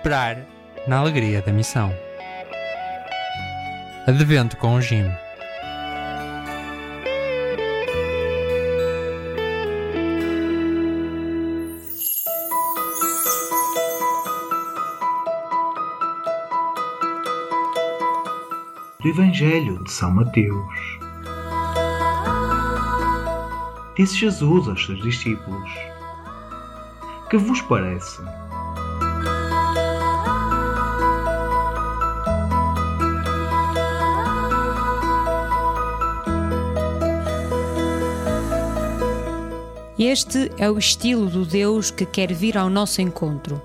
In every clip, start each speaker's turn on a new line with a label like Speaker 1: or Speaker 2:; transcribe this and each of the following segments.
Speaker 1: Esperar na alegria da missão. Advento com o Jim.
Speaker 2: do Evangelho de São Mateus. Disse Jesus aos seus discípulos: Que vos parece?
Speaker 3: Este é o estilo do Deus que quer vir ao nosso encontro.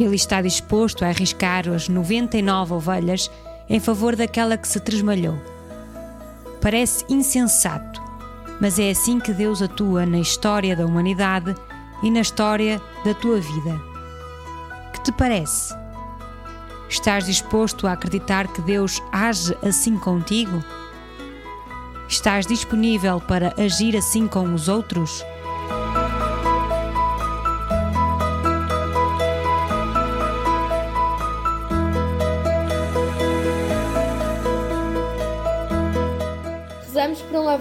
Speaker 3: Ele está disposto a arriscar as 99 ovelhas em favor daquela que se tresmalhou. Parece insensato, mas é assim que Deus atua na história da humanidade e na história da tua vida. Que te parece? Estás disposto a acreditar que Deus age assim contigo? Estás disponível para agir assim com os outros?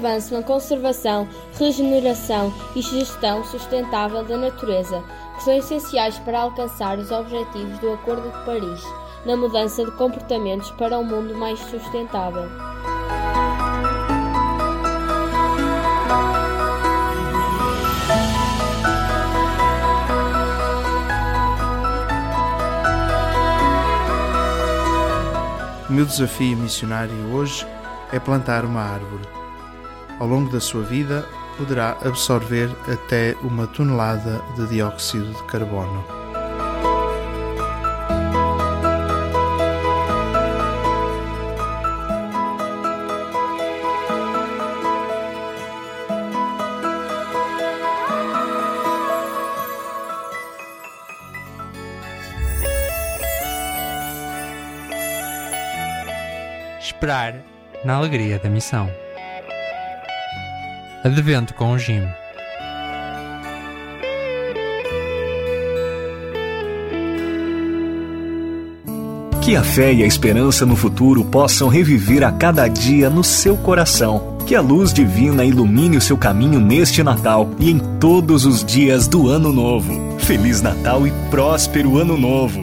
Speaker 4: Avanço na conservação, regeneração e gestão sustentável da natureza, que são essenciais para alcançar os objetivos do Acordo de Paris, na mudança de comportamentos para um mundo mais sustentável.
Speaker 5: O meu desafio missionário hoje é plantar uma árvore. Ao longo da sua vida, poderá absorver até uma tonelada de dióxido de carbono.
Speaker 1: Esperar na alegria da missão. Advento com o Jim.
Speaker 6: Que a fé e a esperança no futuro possam reviver a cada dia no seu coração. Que a luz divina ilumine o seu caminho neste Natal e em todos os dias do Ano Novo. Feliz Natal e próspero Ano Novo!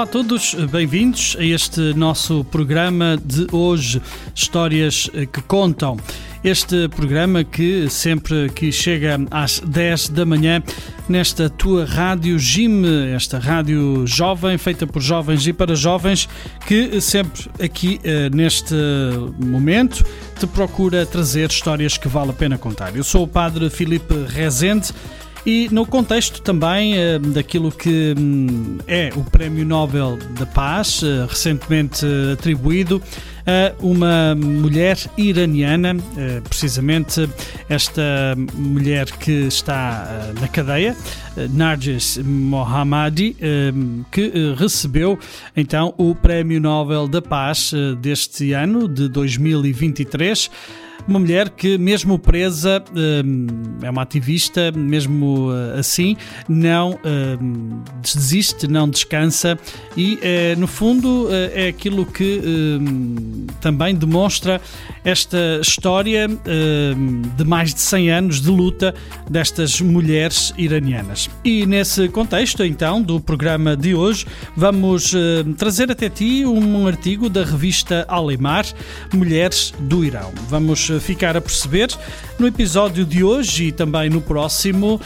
Speaker 7: Olá a todos, bem-vindos a este nosso programa de hoje, Histórias que Contam. Este programa que sempre que chega às 10 da manhã nesta tua rádio Jim, esta rádio jovem, feita por jovens e para jovens, que sempre aqui neste momento te procura trazer histórias que vale a pena contar. Eu sou o Padre Filipe Rezende e no contexto também uh, daquilo que um, é o Prémio Nobel da Paz, uh, recentemente uh, atribuído a uma mulher iraniana, precisamente esta mulher que está na cadeia, Narges Mohammadi, que recebeu então o Prémio Nobel da Paz deste ano, de 2023. Uma mulher que, mesmo presa, é uma ativista, mesmo assim, não desiste, não descansa e, no fundo, é aquilo que também demonstra esta história de mais de 100 anos de luta destas mulheres iranianas. E nesse contexto, então, do programa de hoje, vamos trazer até ti um artigo da revista Alemar, Mulheres do Irão. Vamos ficar a perceber no episódio de hoje e também no próximo.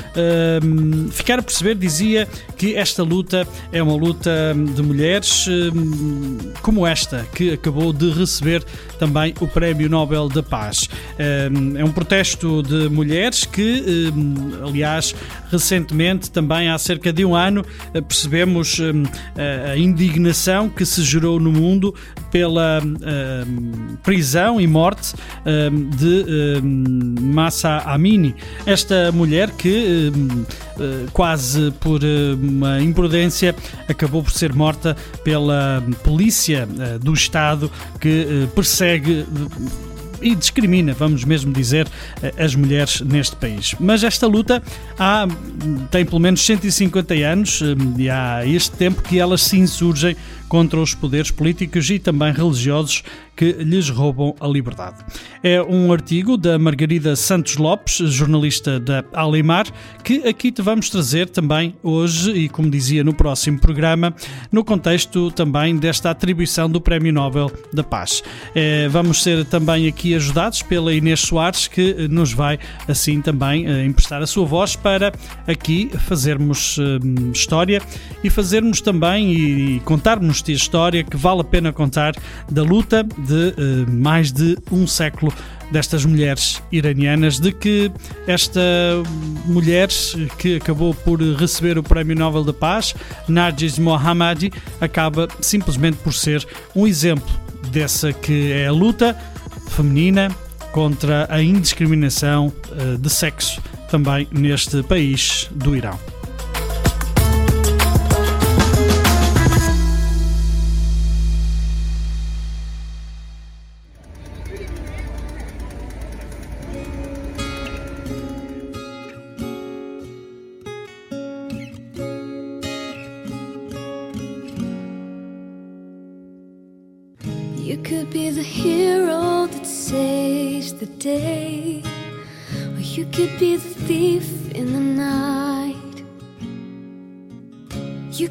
Speaker 7: Um, ficar a perceber, dizia que esta luta é uma luta de mulheres um, como esta, que acabou de receber também o Prémio Nobel da Paz. Um, é um protesto de mulheres que, aliás, recentemente, também há cerca de um ano, percebemos a indignação que se gerou no mundo pela prisão e morte de Massa Amini, esta mulher que quase por uma imprudência acabou por ser morta pela polícia do Estado que persegue e discrimina, vamos mesmo dizer, as mulheres neste país. Mas esta luta há, tem pelo menos 150 anos e há este tempo que elas se insurgem contra os poderes políticos e também religiosos que lhes roubam a liberdade. É um artigo da Margarida Santos Lopes, jornalista da Alimar, que aqui te vamos trazer também hoje e, como dizia no próximo programa, no contexto também desta atribuição do Prémio Nobel da Paz. É, vamos ser também aqui ajudados pela Inês Soares, que nos vai assim também eh, emprestar a sua voz para aqui fazermos hum, história e fazermos também e contarmos esta história que vale a pena contar da luta de uh, mais de um século destas mulheres iranianas, de que esta mulher que acabou por receber o Prémio Nobel da Paz, Nargis Mohammadi, acaba simplesmente por ser um exemplo dessa que é a luta feminina contra a indiscriminação uh, de sexo também neste país do Irão.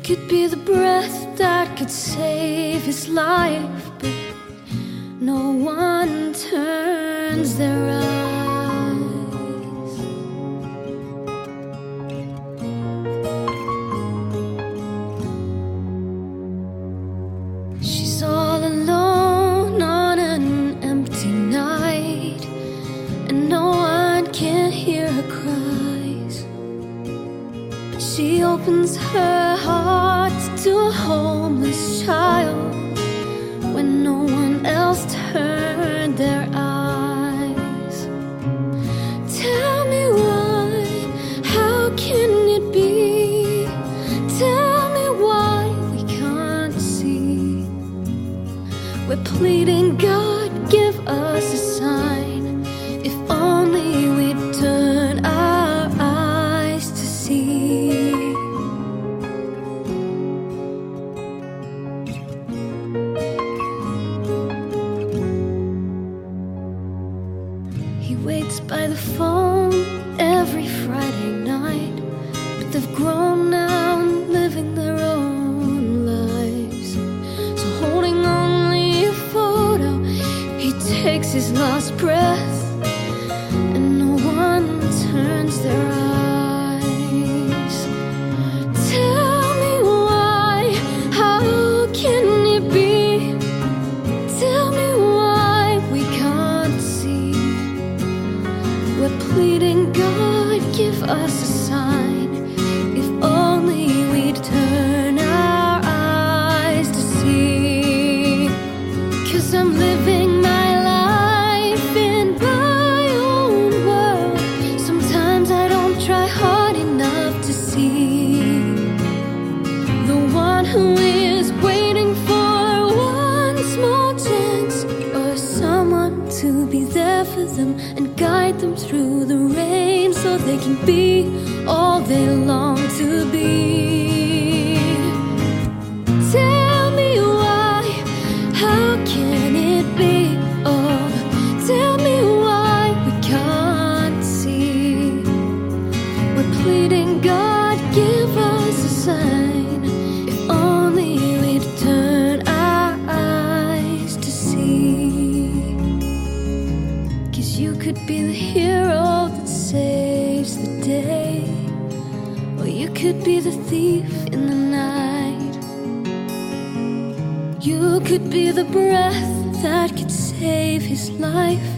Speaker 8: Could be the breath that could save his life, but no one turns their eyes. Them and guide them through the rain so they can be all they long to be. Be the breath that could save his life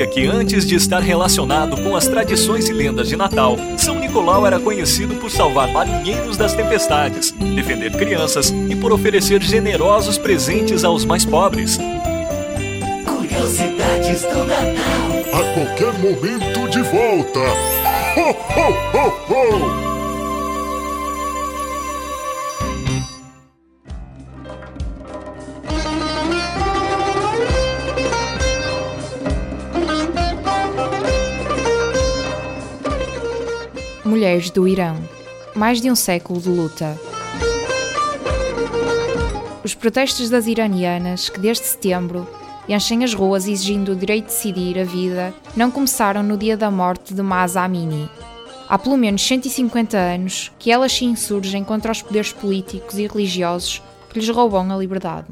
Speaker 6: sabia que antes de estar relacionado com as tradições e lendas de Natal, São Nicolau era conhecido por salvar marinheiros das tempestades, defender crianças e por oferecer generosos presentes aos mais pobres?
Speaker 9: Curiosidades do Natal. A qualquer momento de volta. Ho, ho, ho, ho!
Speaker 10: Mulheres do Irão. Mais de um século de luta. Os protestos das iranianas, que desde setembro enchem as ruas exigindo o direito de decidir a vida, não começaram no dia da morte de Mahsa Amini. Há pelo menos 150 anos que elas se insurgem contra os poderes políticos e religiosos que lhes roubam a liberdade.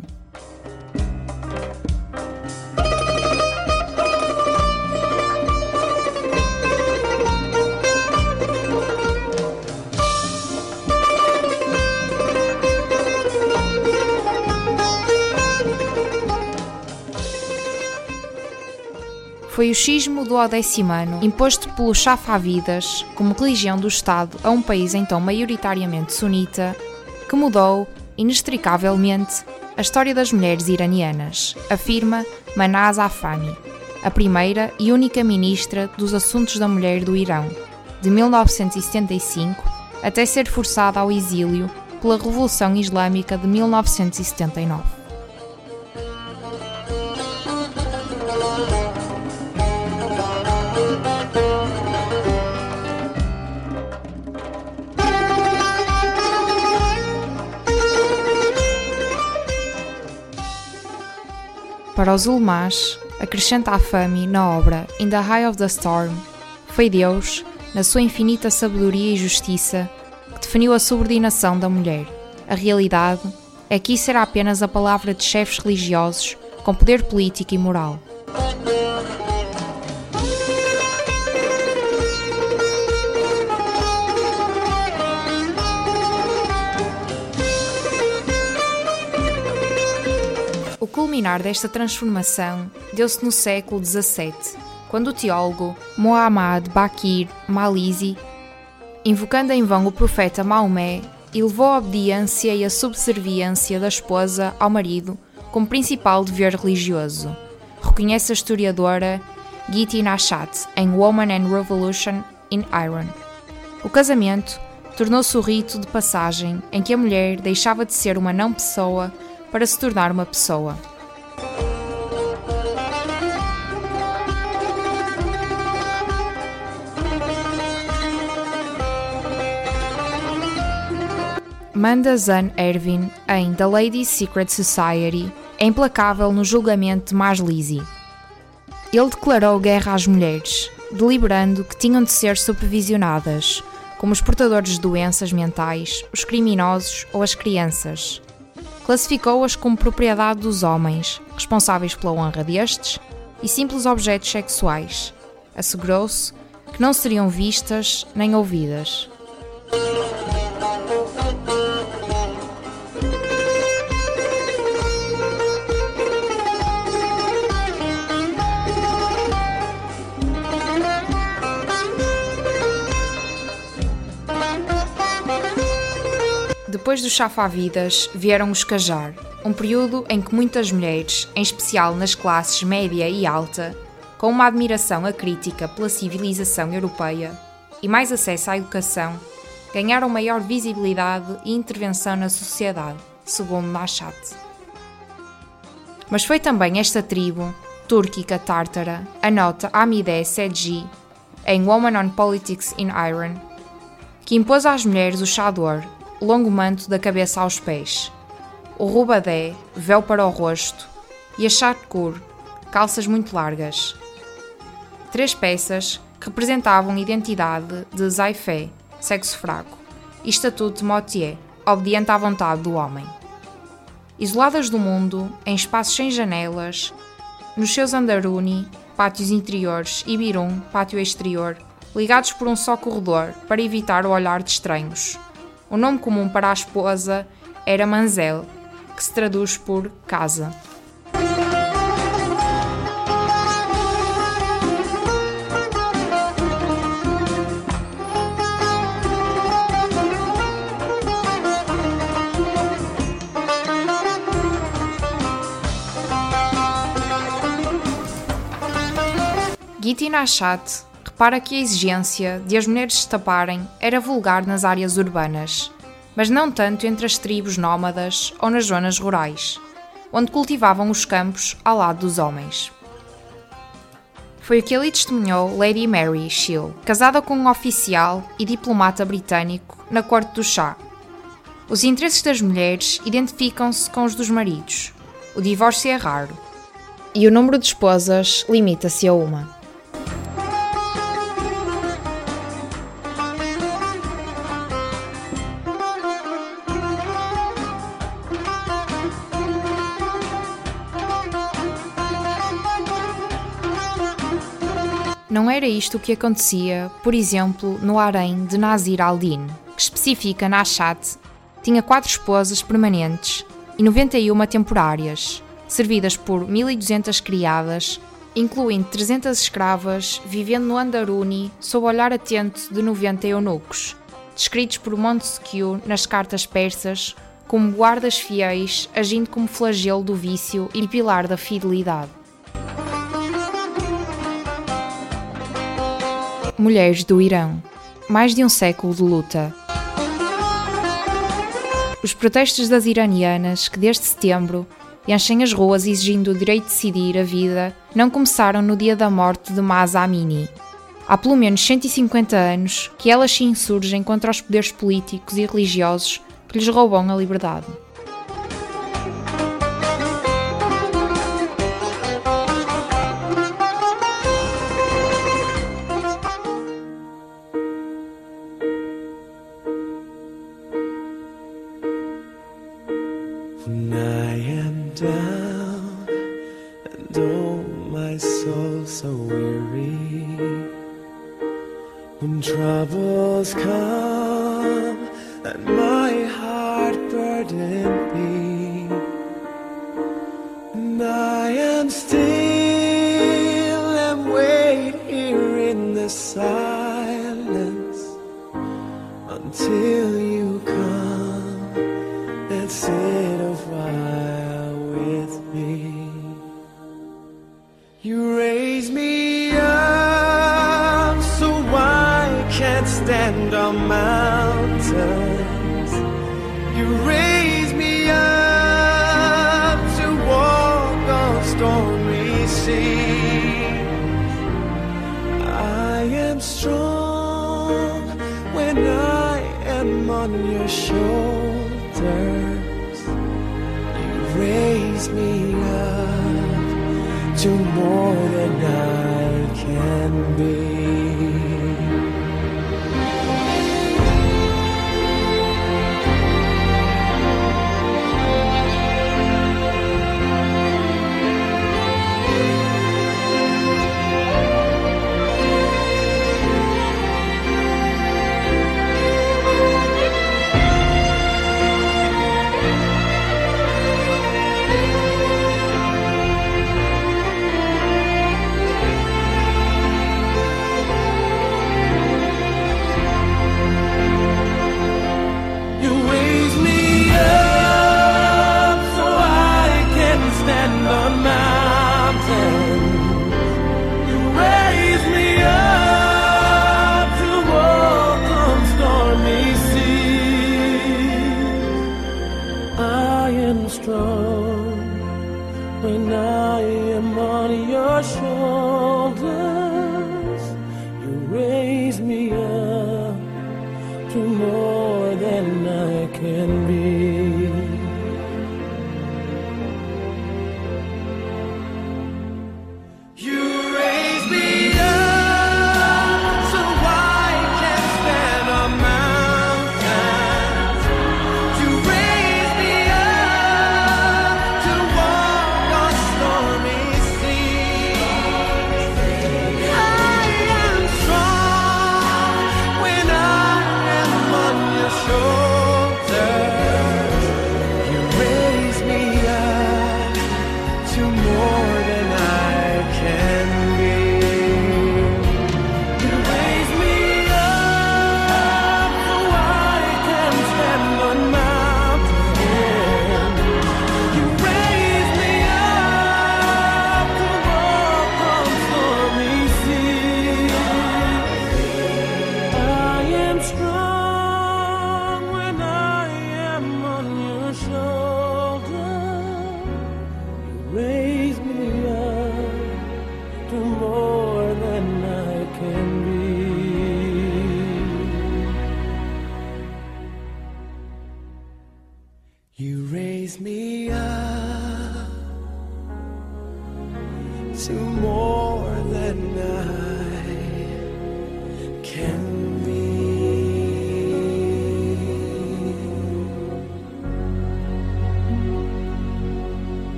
Speaker 10: Foi o xismo do Odecimano, imposto pelo Chafavidas como religião do Estado a um país então maioritariamente sunita, que mudou, inextricavelmente, a história das mulheres iranianas, afirma Manaz Afami, a primeira e única ministra dos Assuntos da Mulher do Irão, de 1975 até ser forçada ao exílio pela Revolução Islâmica de 1979. Para os ulmás, acrescenta a Fami na obra In the High of the Storm, foi Deus, na sua infinita sabedoria e justiça, que definiu a subordinação da mulher. A realidade é que isso era apenas a palavra de chefes religiosos com poder político e moral. Culminar desta transformação deu-se no século XVII, quando o teólogo Muhammad Bakir Malizi, invocando em vão o profeta Maomé, elevou a obediência e a subserviência da esposa ao marido como principal dever religioso, reconhece a historiadora Giti Nashat em Woman and Revolution in Iran. O casamento tornou-se o rito de passagem em que a mulher deixava de ser uma não-pessoa para se tornar uma pessoa. Manda Zan Ervin em The Ladies Secret Society é implacável no julgamento de Maslisi. Ele declarou guerra às mulheres, deliberando que tinham de ser supervisionadas, como os portadores de doenças mentais, os criminosos ou as crianças. Classificou-as como propriedade dos homens, responsáveis pela honra destes, e simples objetos sexuais. Assegurou-se que não seriam vistas nem ouvidas. Depois dos chafavidas vieram os cajar, um período em que muitas mulheres, em especial nas classes média e alta, com uma admiração acrítica pela civilização europeia e mais acesso à educação, ganharam maior visibilidade e intervenção na sociedade, segundo Nashat. Mas foi também esta tribo, túrquica tártara, anota Amidé Sedji, em Woman on Politics in Iron, que impôs às mulheres o chador, longo manto da cabeça aos pés, o rubadé, véu para o rosto, e a charcour, calças muito largas. Três peças que representavam a identidade de Zaifé, sexo fraco, e estatuto de Motier, obediente à vontade do homem. Isoladas do mundo, em espaços sem janelas, nos seus andaruni, pátios interiores, e birum, pátio exterior, ligados por um só corredor para evitar o olhar de estranhos. O nome comum para a esposa era Manzel, que se traduz por casa. Giti Nashat repara que a exigência de as mulheres se taparem era vulgar nas áreas urbanas, mas não tanto entre as tribos nómadas ou nas zonas rurais, onde cultivavam os campos ao lado dos homens. Foi o que ali testemunhou Lady Mary Shield, casada com um oficial e diplomata britânico na corte do chá. Os interesses das mulheres identificam-se com os dos maridos. O divórcio é raro. E o número de esposas limita-se a uma. Não era isto o que acontecia, por exemplo, no harém de Nazir al-Din, que especifica Nashat, tinha quatro esposas permanentes e 91 temporárias, servidas por 1200 criadas, incluindo 300 escravas, vivendo no Andaruni sob o olhar atento de 90 eunucos, descritos por Montesquieu nas cartas persas como guardas fiéis, agindo como flagelo do vício e pilar da fidelidade. Mulheres do Irão. Mais de um século de luta. Os protestos das iranianas, que desde setembro enchem as ruas exigindo o direito de decidir a vida, não começaram no dia da morte de Mahsa Amini. Há pelo menos 150 anos que elas se insurgem contra os poderes políticos e religiosos que lhes roubam a liberdade.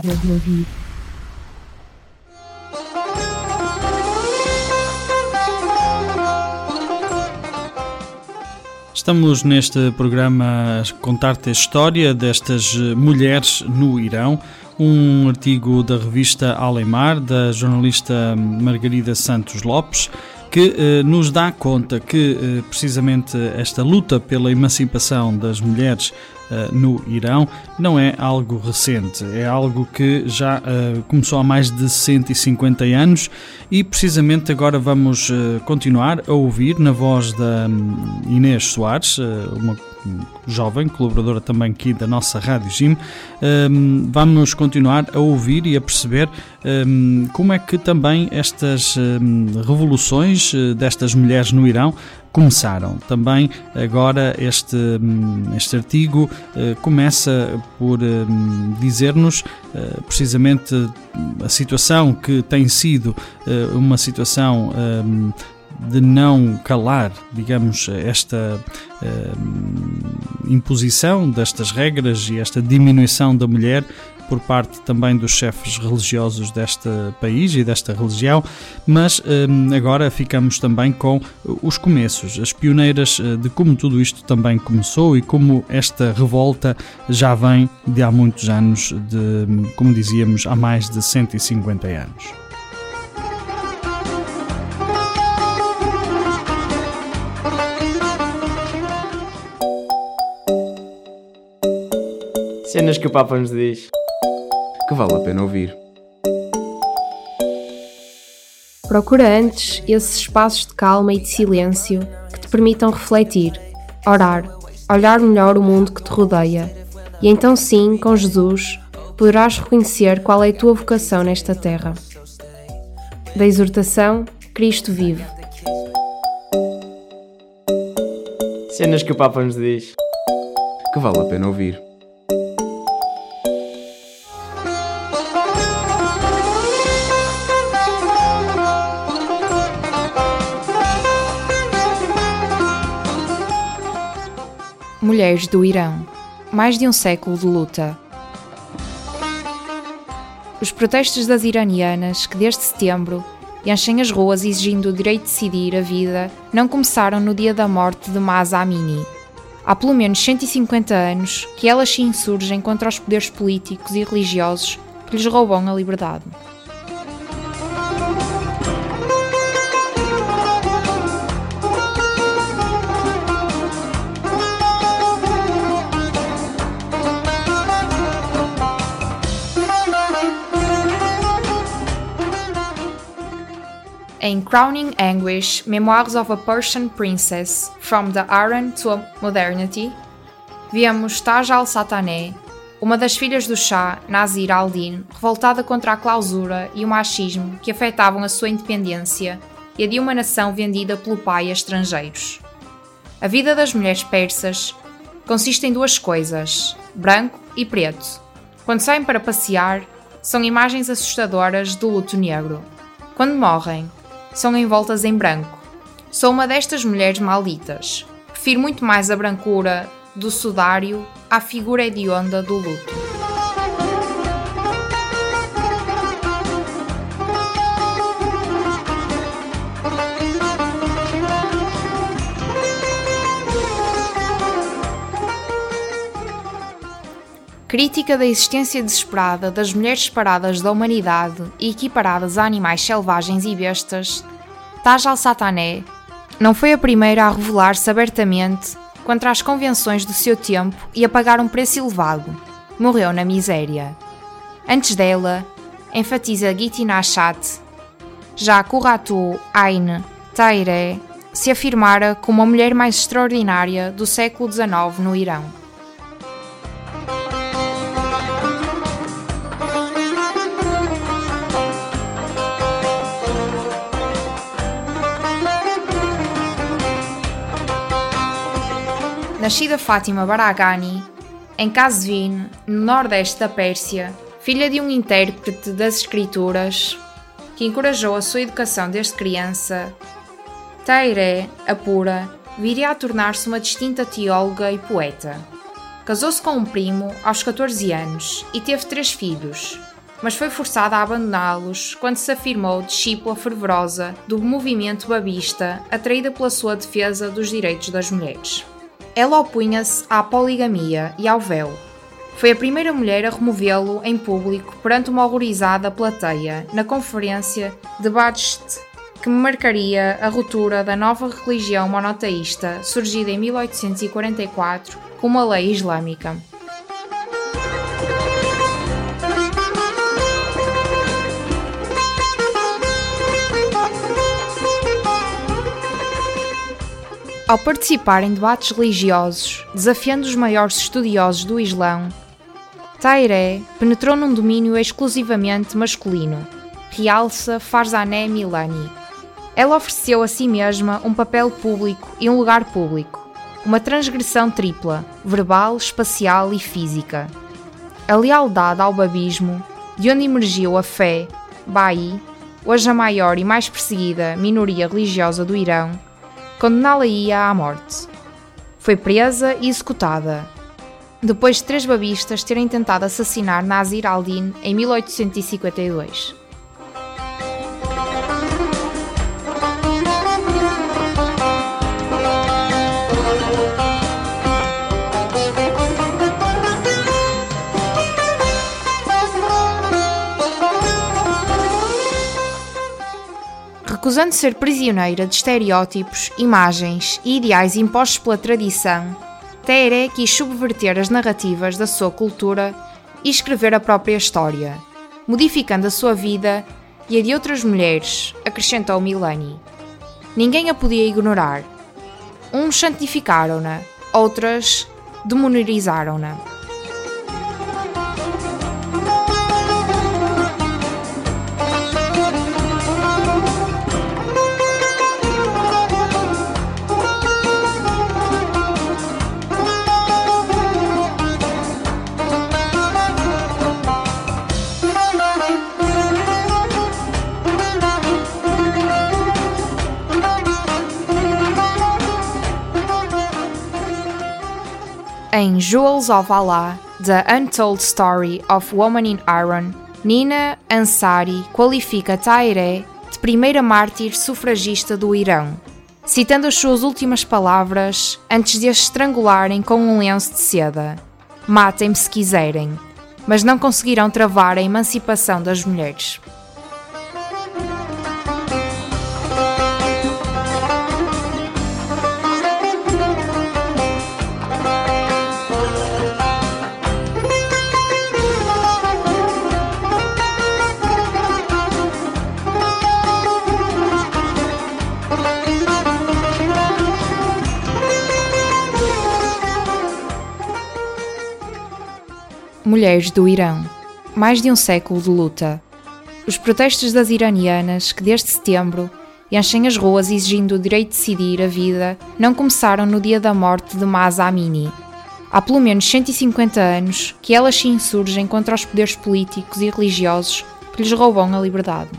Speaker 11: Agradável de ouvir.
Speaker 7: Estamos neste programa a contar-te a história destas mulheres no Irão. Um artigo da revista Alemar, da jornalista Margarida Santos Lopes, que eh, nos dá conta que eh, precisamente esta luta pela emancipação das mulheres no Irão. Não é algo recente, é algo que já uh, começou há mais de 150 anos e precisamente agora vamos uh, continuar a ouvir na voz da um, Inês Soares, uma jovem, colaboradora também aqui da nossa Rádio Jim, um, vamos continuar a ouvir e a perceber um, como é que também estas revoluções destas mulheres no Irão começaram. Também agora este, este artigo começa por dizer-nos precisamente a situação que tem sido uma situação de não calar, digamos, esta imposição destas regras e esta diminuição da mulher por parte também dos chefes religiosos deste país e desta religião, mas hum, agora ficamos também com os começos, as pioneiras eh, de como tudo isto também começou e como esta revolta já vem de há muitos anos, de, como dizíamos, há mais de 150 anos.
Speaker 12: Cenas que o Papa nos diz que vale a pena ouvir.
Speaker 10: Procura antes esses espaços de calma e de silêncio que te permitam refletir, orar, olhar melhor o mundo que te rodeia. E então, sim, com Jesus, poderás reconhecer qual é a tua vocação nesta terra. Da exortação, Cristo vive.
Speaker 12: Cenas que o Papa nos diz
Speaker 13: que vale a pena ouvir.
Speaker 10: Mulheres do Irão. Mais de um século de luta. Os protestos das iranianas, que desde setembro enchem as ruas exigindo o direito de decidir a vida, não começaram no dia da morte de Masa Amini. Há pelo menos 150 anos que elas se insurgem contra os poderes políticos e religiosos que lhes roubam a liberdade. Em Crowning Anguish Memoirs of a Persian Princess From the Iron to Modernity, vemos Taj al-Satané, uma das filhas do Shah, Nazir al-Din, revoltada contra a clausura e o machismo que afetavam a sua independência e a de uma nação vendida pelo pai a estrangeiros. A vida das mulheres persas consiste em duas coisas, branco e preto. Quando saem para passear, são imagens assustadoras do luto negro. Quando morrem, são envoltas em branco. Sou uma destas mulheres malditas. Prefiro muito mais a brancura do sudário à figura hedionda do luto. Crítica da existência desesperada das mulheres separadas da humanidade e equiparadas a animais selvagens e bestas, Taj al-Satané não foi a primeira a revelar-se abertamente contra as convenções do seu tempo e a pagar um preço elevado. Morreu na miséria. Antes dela, enfatiza Giti Nashat, já Kuratu Ain Tairé se afirmara como a mulher mais extraordinária do século XIX no Irão. Nascida Fátima Baragani em Kazvin, no nordeste da Pérsia, filha de um intérprete das escrituras que encorajou a sua educação desde criança, Tairé, a pura, viria a tornar-se uma distinta teóloga e poeta. Casou-se com um primo aos 14 anos e teve três filhos, mas foi forçada a abandoná-los quando se afirmou discípula fervorosa do movimento babista, atraída pela sua defesa dos direitos das mulheres. Ela opunha-se à poligamia e ao véu. Foi a primeira mulher a removê-lo em público perante uma horrorizada plateia na conferência de Badst, que marcaria a ruptura da nova religião monoteísta surgida em 1844 com uma lei islâmica. Ao participar em debates religiosos, desafiando os maiores estudiosos do Islão, Tairé penetrou num domínio exclusivamente masculino, realça Farzaneh Milani. Ela ofereceu a si mesma um papel público e um lugar público, uma transgressão tripla, verbal, espacial e física. A lealdade ao babismo, de onde emergiu a fé, Baí, hoje a maior e mais perseguida minoria religiosa do Irão, condená-la-ia à morte. Foi presa e executada, depois de três babistas terem tentado assassinar Nazir al-Din em 1852. Recusando ser prisioneira de estereótipos, imagens e ideais impostos pela tradição, Teheré quis subverter as narrativas da sua cultura e escrever a própria história, modificando a sua vida e a de outras mulheres, acrescentou Milani. Ninguém a podia ignorar. Uns santificaram-na, outras demonizaram-na. Em Jewels of Allah, The Untold Story of Woman in Iron, Nina Ansari qualifica Tairé de primeira mártir sufragista do Irão, citando as suas últimas palavras antes de as estrangularem com um lenço de seda: Matem-me se quiserem, mas não conseguirão travar a emancipação das mulheres. Mulheres do Irão. Mais de um século de luta. Os protestos das iranianas, que desde setembro enchem as ruas exigindo o direito de decidir a vida, não começaram no dia da morte de Mahsa Amini. Há pelo menos 150 anos que elas se insurgem contra os poderes políticos e religiosos que lhes roubam a liberdade.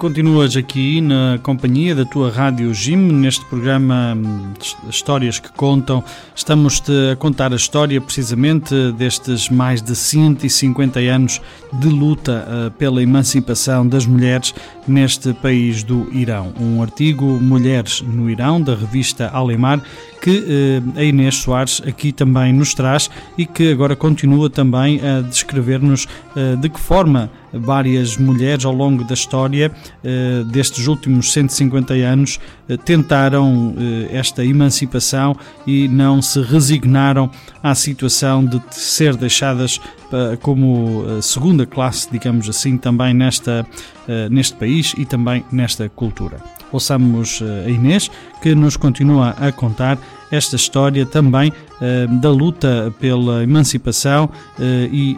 Speaker 7: Continuas aqui na companhia da tua Rádio Jim, neste programa hum, Histórias que Contam. Estamos-te a contar a história precisamente destes mais de 150 anos de luta uh, pela emancipação das mulheres neste país do Irão. Um artigo Mulheres no Irão, da revista Alemar, que uh, a Inês Soares aqui também nos traz e que agora continua também a descrever-nos uh, de que forma várias mulheres ao longo da história eh, destes últimos 150 anos eh, tentaram eh, esta emancipação e não se resignaram à situação de ser deixadas eh, como eh, segunda classe, digamos assim, também nesta, eh, neste país e também nesta cultura. Ouçamos eh, a Inês, que nos continua a contar esta história também eh, da luta pela emancipação eh, e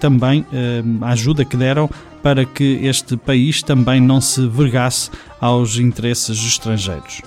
Speaker 7: também a ajuda que deram para que este país também não se vergasse aos interesses estrangeiros.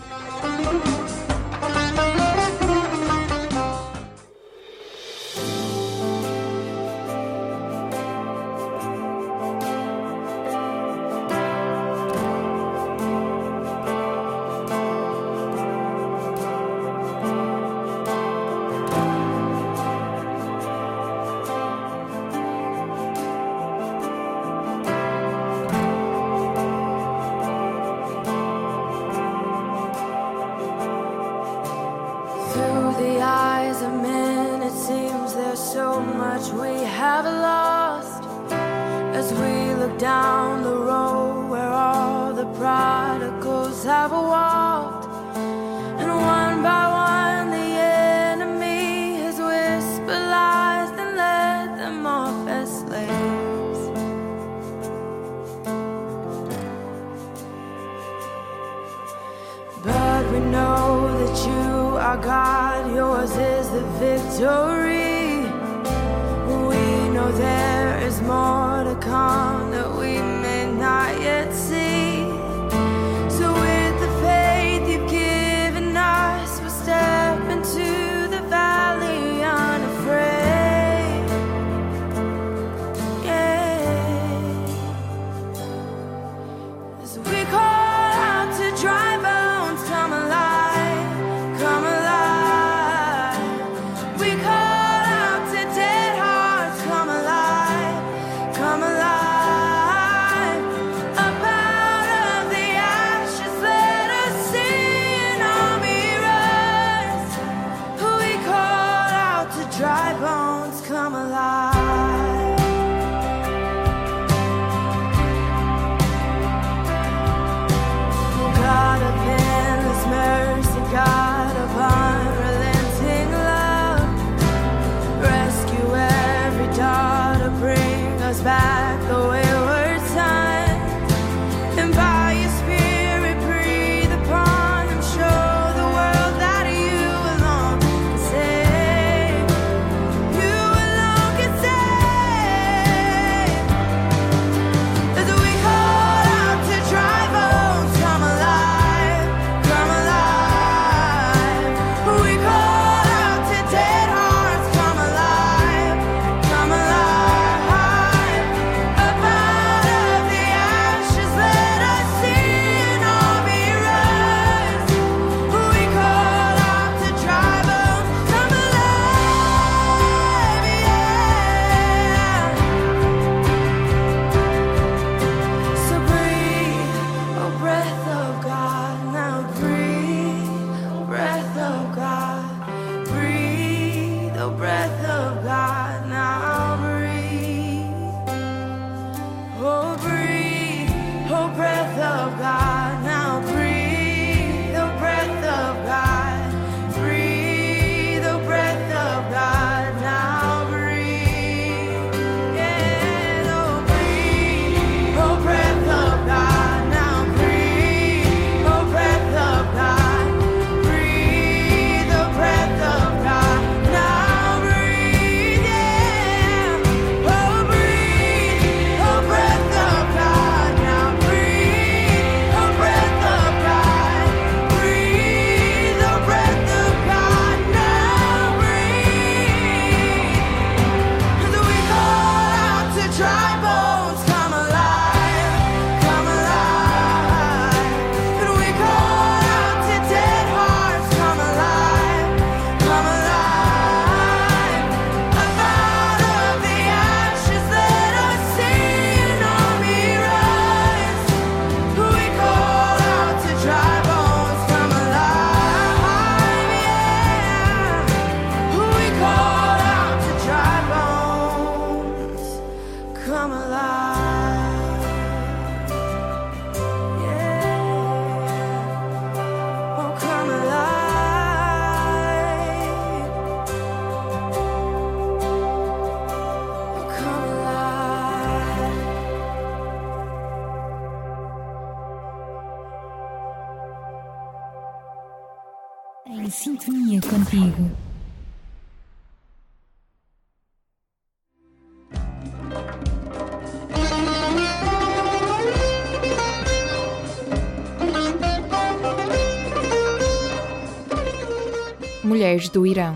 Speaker 10: do Irão.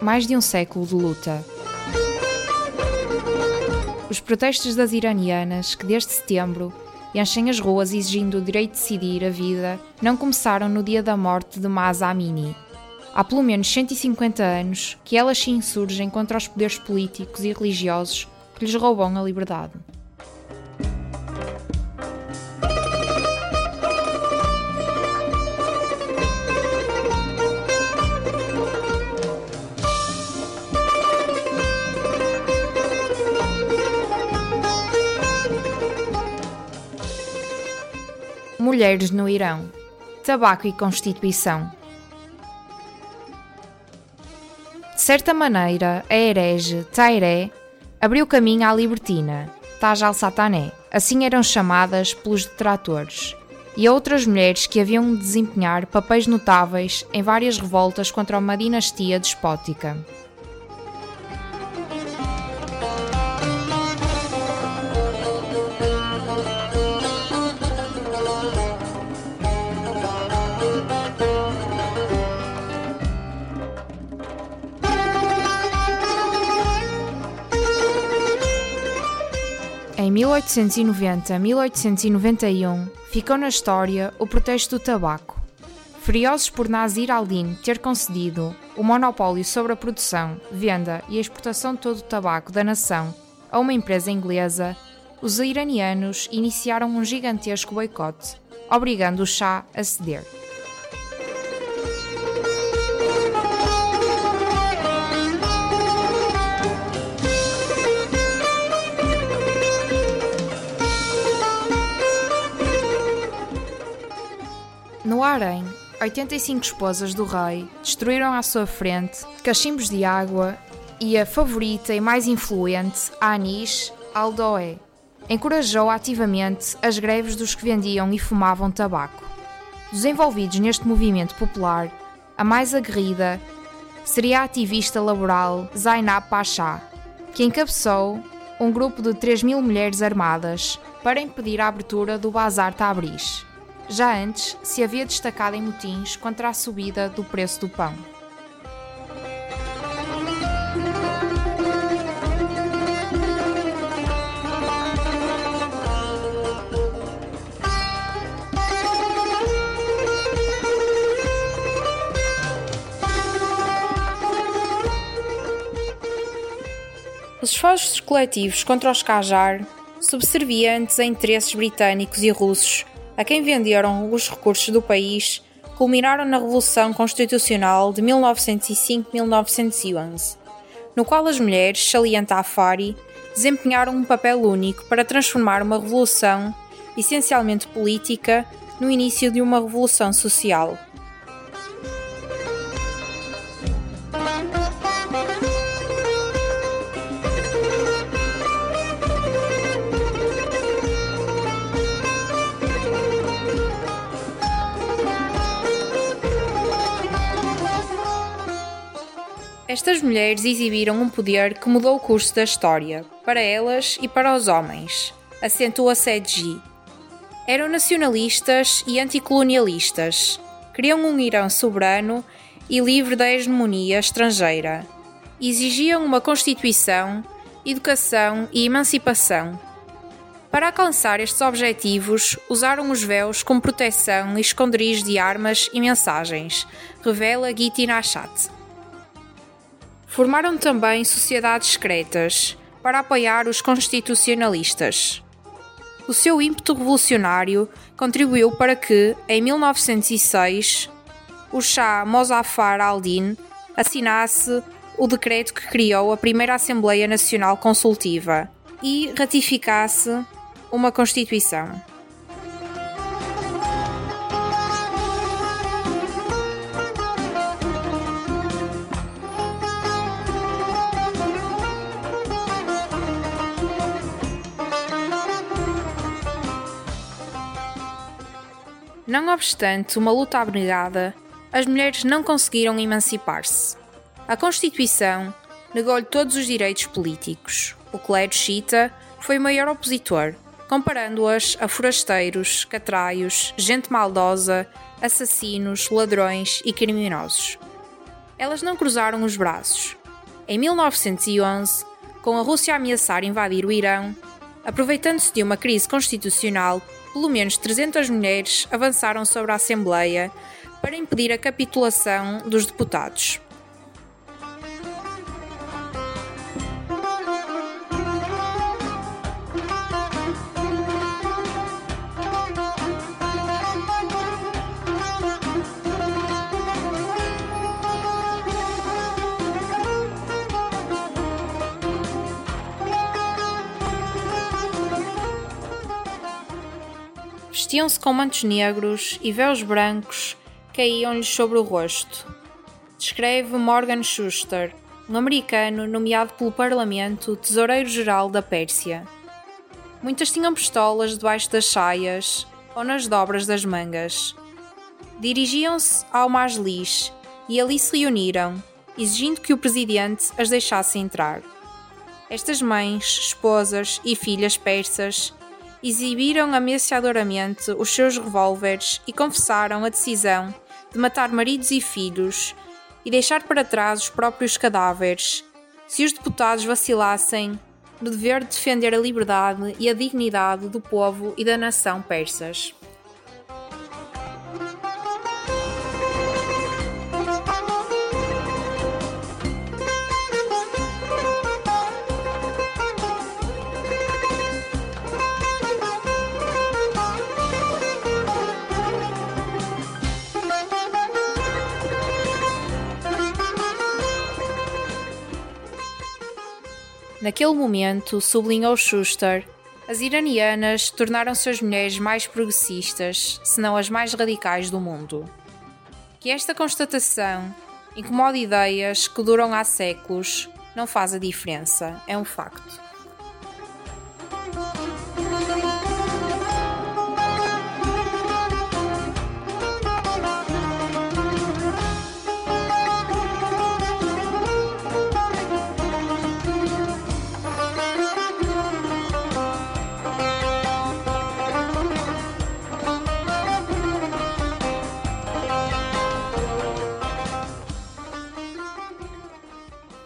Speaker 10: Mais de um século de luta. Os protestos das iranianas, que desde setembro enchem as ruas exigindo o direito de decidir a vida, não começaram no dia da morte de Mas Amini. Há pelo menos 150 anos que elas se insurgem contra os poderes políticos e religiosos que lhes roubam a liberdade. Mulheres no Irão, Tabaco e Constituição. De certa maneira, a herege Tairé abriu caminho à libertina, Taj al-Satané, assim eram chamadas pelos detratores, e a outras mulheres que haviam de desempenhar papéis notáveis em várias revoltas contra uma dinastia despótica. 1890 a 1891 ficou na história o protesto do tabaco. Furiosos por Nasir al-Din ter concedido o monopólio sobre a produção, venda e exportação de todo o tabaco da nação a uma empresa inglesa, os iranianos iniciaram um gigantesco boicote, obrigando o chá a ceder. No harém, 85 esposas do rei destruíram à sua frente cachimbos de água e a favorita e mais influente, Anis Aldoé, encorajou ativamente as greves dos que vendiam e fumavam tabaco. Dos envolvidos neste movimento popular, a mais aguerrida seria a ativista laboral Zainab Pasha, que encabeçou um grupo de 3 mil mulheres armadas para impedir a abertura do Bazar Tabriz. Já antes se havia destacado em motins contra a subida do preço do pão. Os esforços coletivos contra os Qajar, subservientes a interesses britânicos e russos, a quem venderam os recursos do país, culminaram na Revolução Constitucional de 1905-1911, no qual as mulheres, salienta Afari, desempenharam um papel único para transformar uma revolução, essencialmente política, no início de uma revolução social. Estas mulheres exibiram um poder que mudou o curso da história, para elas e para os homens, acentua Sedji. Eram nacionalistas e anticolonialistas. Queriam um Irão soberano e livre da hegemonia estrangeira. Exigiam uma constituição, educação e emancipação. Para alcançar estes objetivos, usaram os véus como proteção e esconderijos de armas e mensagens, revela Giti Nashat. Formaram também sociedades secretas para apoiar os constitucionalistas. O seu ímpeto revolucionário contribuiu para que, em 1906, o Shah Mozaffar al-Din assinasse o decreto que criou a primeira Assembleia Nacional Consultiva e ratificasse uma Constituição. Não obstante uma luta abnegada, as mulheres não conseguiram emancipar-se. A Constituição negou-lhe todos os direitos políticos. O clero xiita foi o maior opositor, comparando-as a forasteiros, catraios, gente maldosa, assassinos, ladrões e criminosos. Elas não cruzaram os braços. Em 1911, com a Rússia a ameaçar invadir o Irão, aproveitando-se de uma crise constitucional, pelo menos 300 mulheres avançaram sobre a Assembleia para impedir a capitulação dos deputados. Vestiam-se com mantos negros e véus brancos caíam-lhes sobre o rosto. Descreve Morgan Schuster, um americano nomeado pelo Parlamento Tesoureiro-Geral da Pérsia. Muitas tinham pistolas debaixo das saias ou nas dobras das mangas. Dirigiam-se ao Majlis e ali se reuniram, exigindo que o presidente as deixasse entrar. Estas mães, esposas e filhas persas exibiram ameaçadoramente os seus revólveres e confessaram a decisão de matar maridos e filhos e deixar para trás os próprios cadáveres, se os deputados vacilassem no dever de defender a liberdade e a dignidade do povo e da nação persas. Naquele momento, sublinhou Schuster, as iranianas tornaram-se as mulheres mais progressistas, se não as mais radicais do mundo. Que esta constatação incomode ideias que duram há séculos não faz a diferença, é um facto.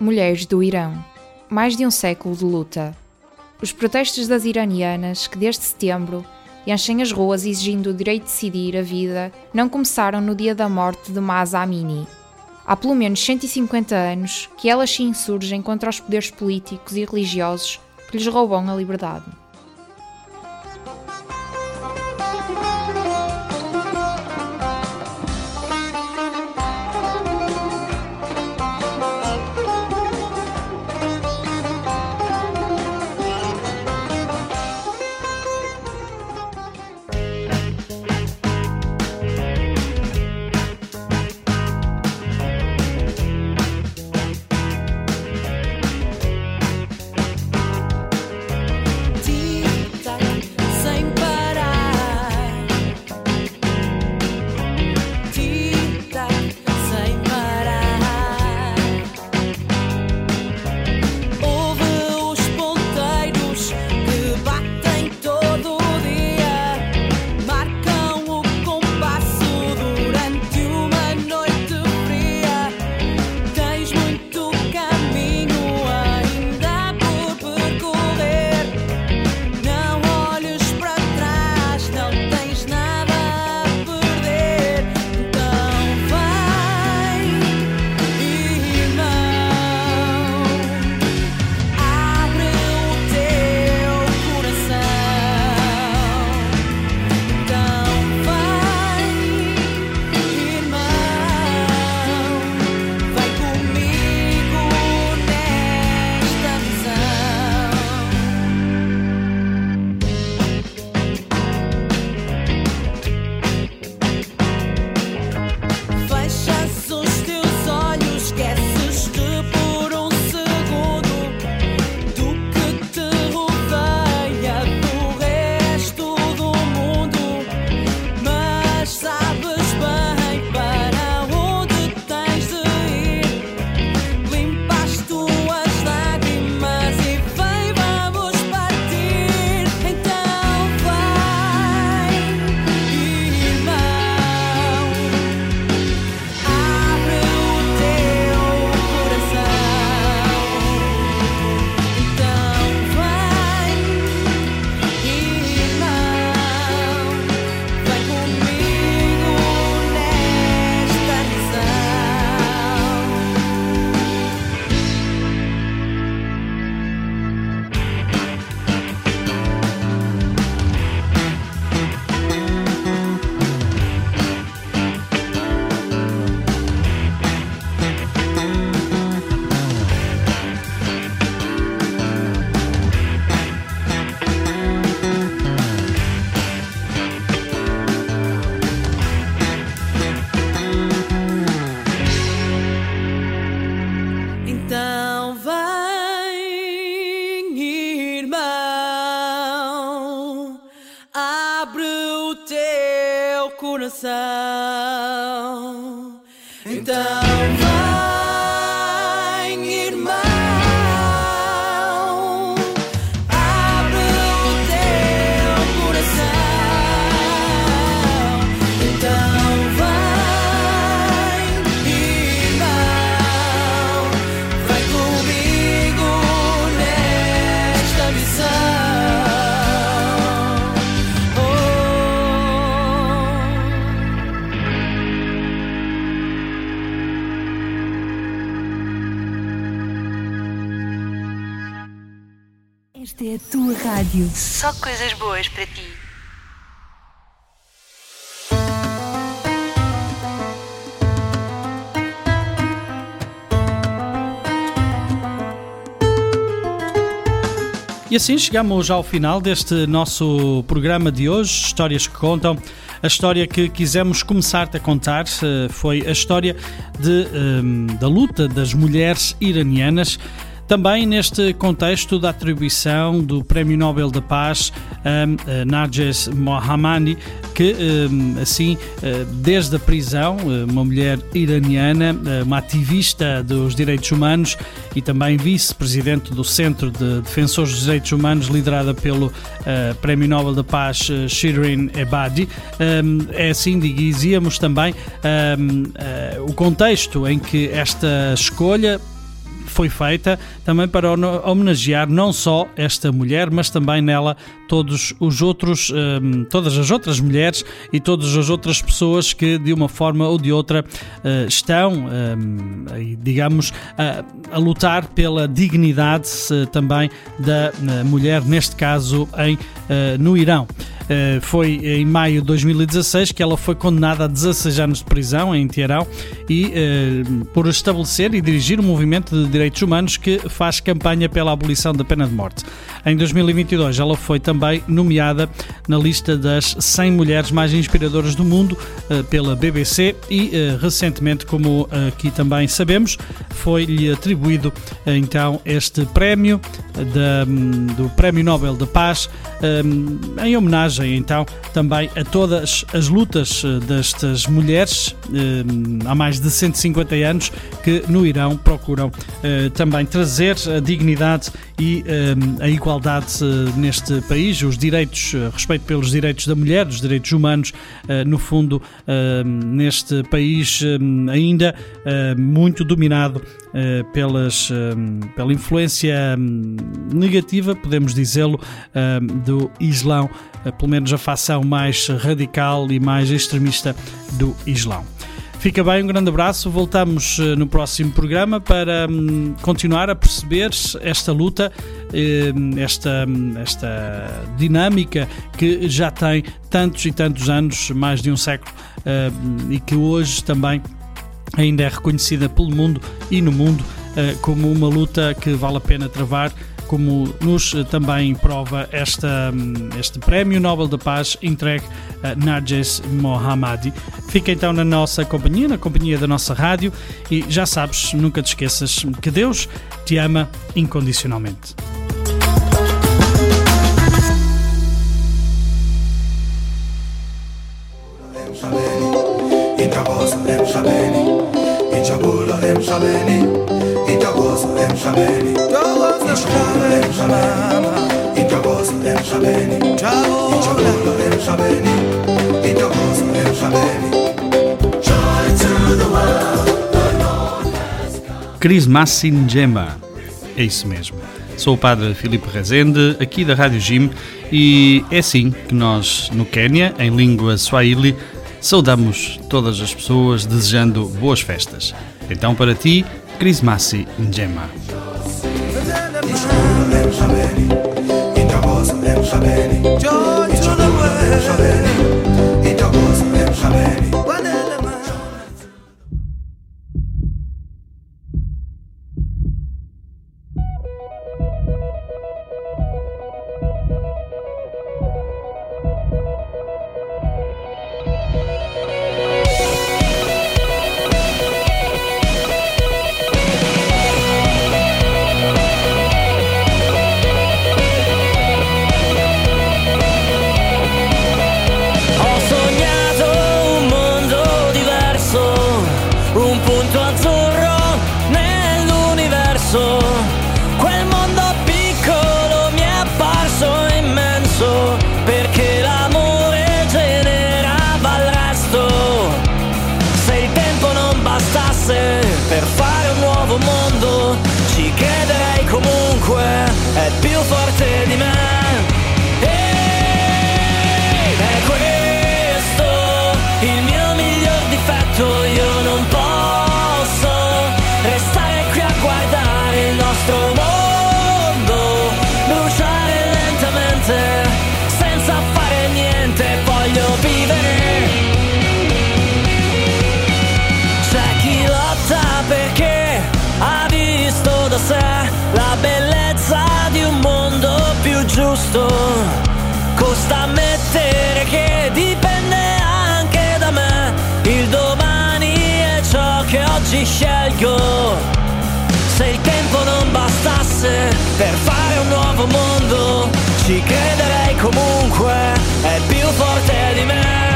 Speaker 10: Mulheres do Irão. Mais de um século de luta. Os protestos das iranianas, que desde setembro enchem as ruas exigindo o direito de decidir a vida, não começaram no dia da morte de Mahsa Amini. Há pelo menos 150 anos que elas se insurgem contra os poderes políticos e religiosos que lhes roubam a liberdade.
Speaker 14: Só coisas boas para ti.
Speaker 7: E assim chegamos ao final deste nosso programa de hoje, Histórias que Contam. A história que quisemos começar-te a contar eh, foi a história de, ehm, da luta das mulheres iranianas. Também neste contexto da atribuição do Prémio Nobel da Paz a Narges Mohammadi, que assim, eh, desde a prisão, eh, uma mulher iraniana, eh, uma ativista dos direitos humanos e também vice-presidente do Centro de Defensores dos Direitos Humanos, liderada pelo Prémio Nobel da Paz Shirin Ebadi. É assim, dizíamos também, o contexto em que esta escolha foi feita também para homenagear não só esta mulher, mas também nela todos os outros, um, todas as outras mulheres e todas as outras pessoas que de uma forma ou de outra uh, estão, um, digamos, a, a, lutar pela dignidade uh, também da uh, mulher, neste caso em, no Irão. Uh, foi em maio de 2016 que ela foi condenada a 16 anos de prisão em Teherão e uh, por estabelecer e dirigir um movimento de direitos humanos que faz campanha pela abolição da pena de morte. Em 2022 ela foi também nomeada na lista das 100 mulheres mais inspiradoras do mundo uh, pela BBC e recentemente, como aqui também sabemos, foi-lhe atribuído então este prémio da, do Prémio Nobel da Paz em homenagem então também a todas as lutas destas mulheres há mais de 150 anos que no Irão procuram também trazer a dignidade e a igualdade neste país, os direitos, respeito pelos direitos da mulher, os direitos humanos, no fundo, neste país ainda muito dominado pelas, pela influência negativa, podemos dizê-lo, do Islão, pelo menos a facção mais radical e mais extremista do Islão. Fica bem, um grande abraço. Voltamos no próximo programa para hum, continuar a perceber esta luta, hum, esta, esta dinâmica que já tem tantos e tantos anos, mais de um século, hum, e que hoje também ainda é reconhecida pelo mundo e no mundo como uma luta que vale a pena travar como nos também prova esta, este Prémio Nobel da Paz entregue a Narges Mohammadi. Fica então na nossa companhia, na companhia da nossa rádio e já sabes, nunca te esqueças que Deus te ama incondicionalmente. Crismassi Njema. É isso mesmo. Sou o padre Filipe Rezende, aqui da Rádio Jim, e é assim que nós, no Quênia, em língua Swahili, saudamos todas as pessoas desejando boas festas. Então, para ti, Crismassi Njema.
Speaker 15: Joy to the world.
Speaker 16: fosse per fare un nuovo mondo, ci crederei comunque, è più forte di me.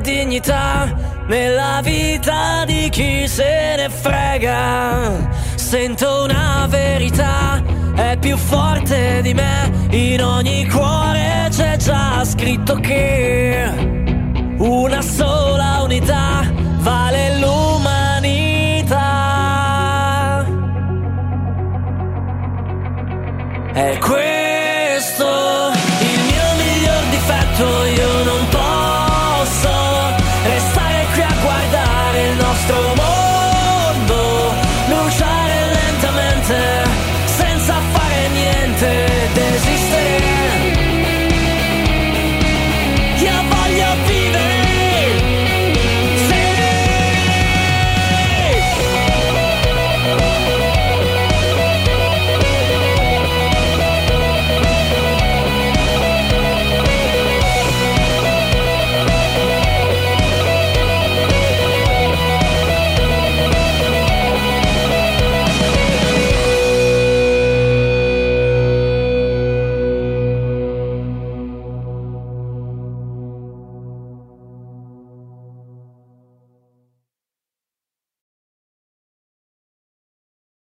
Speaker 16: dignità nella vita di chi se ne frega. Sento una verità, è più forte di me, in ogni cuore c'è già scritto che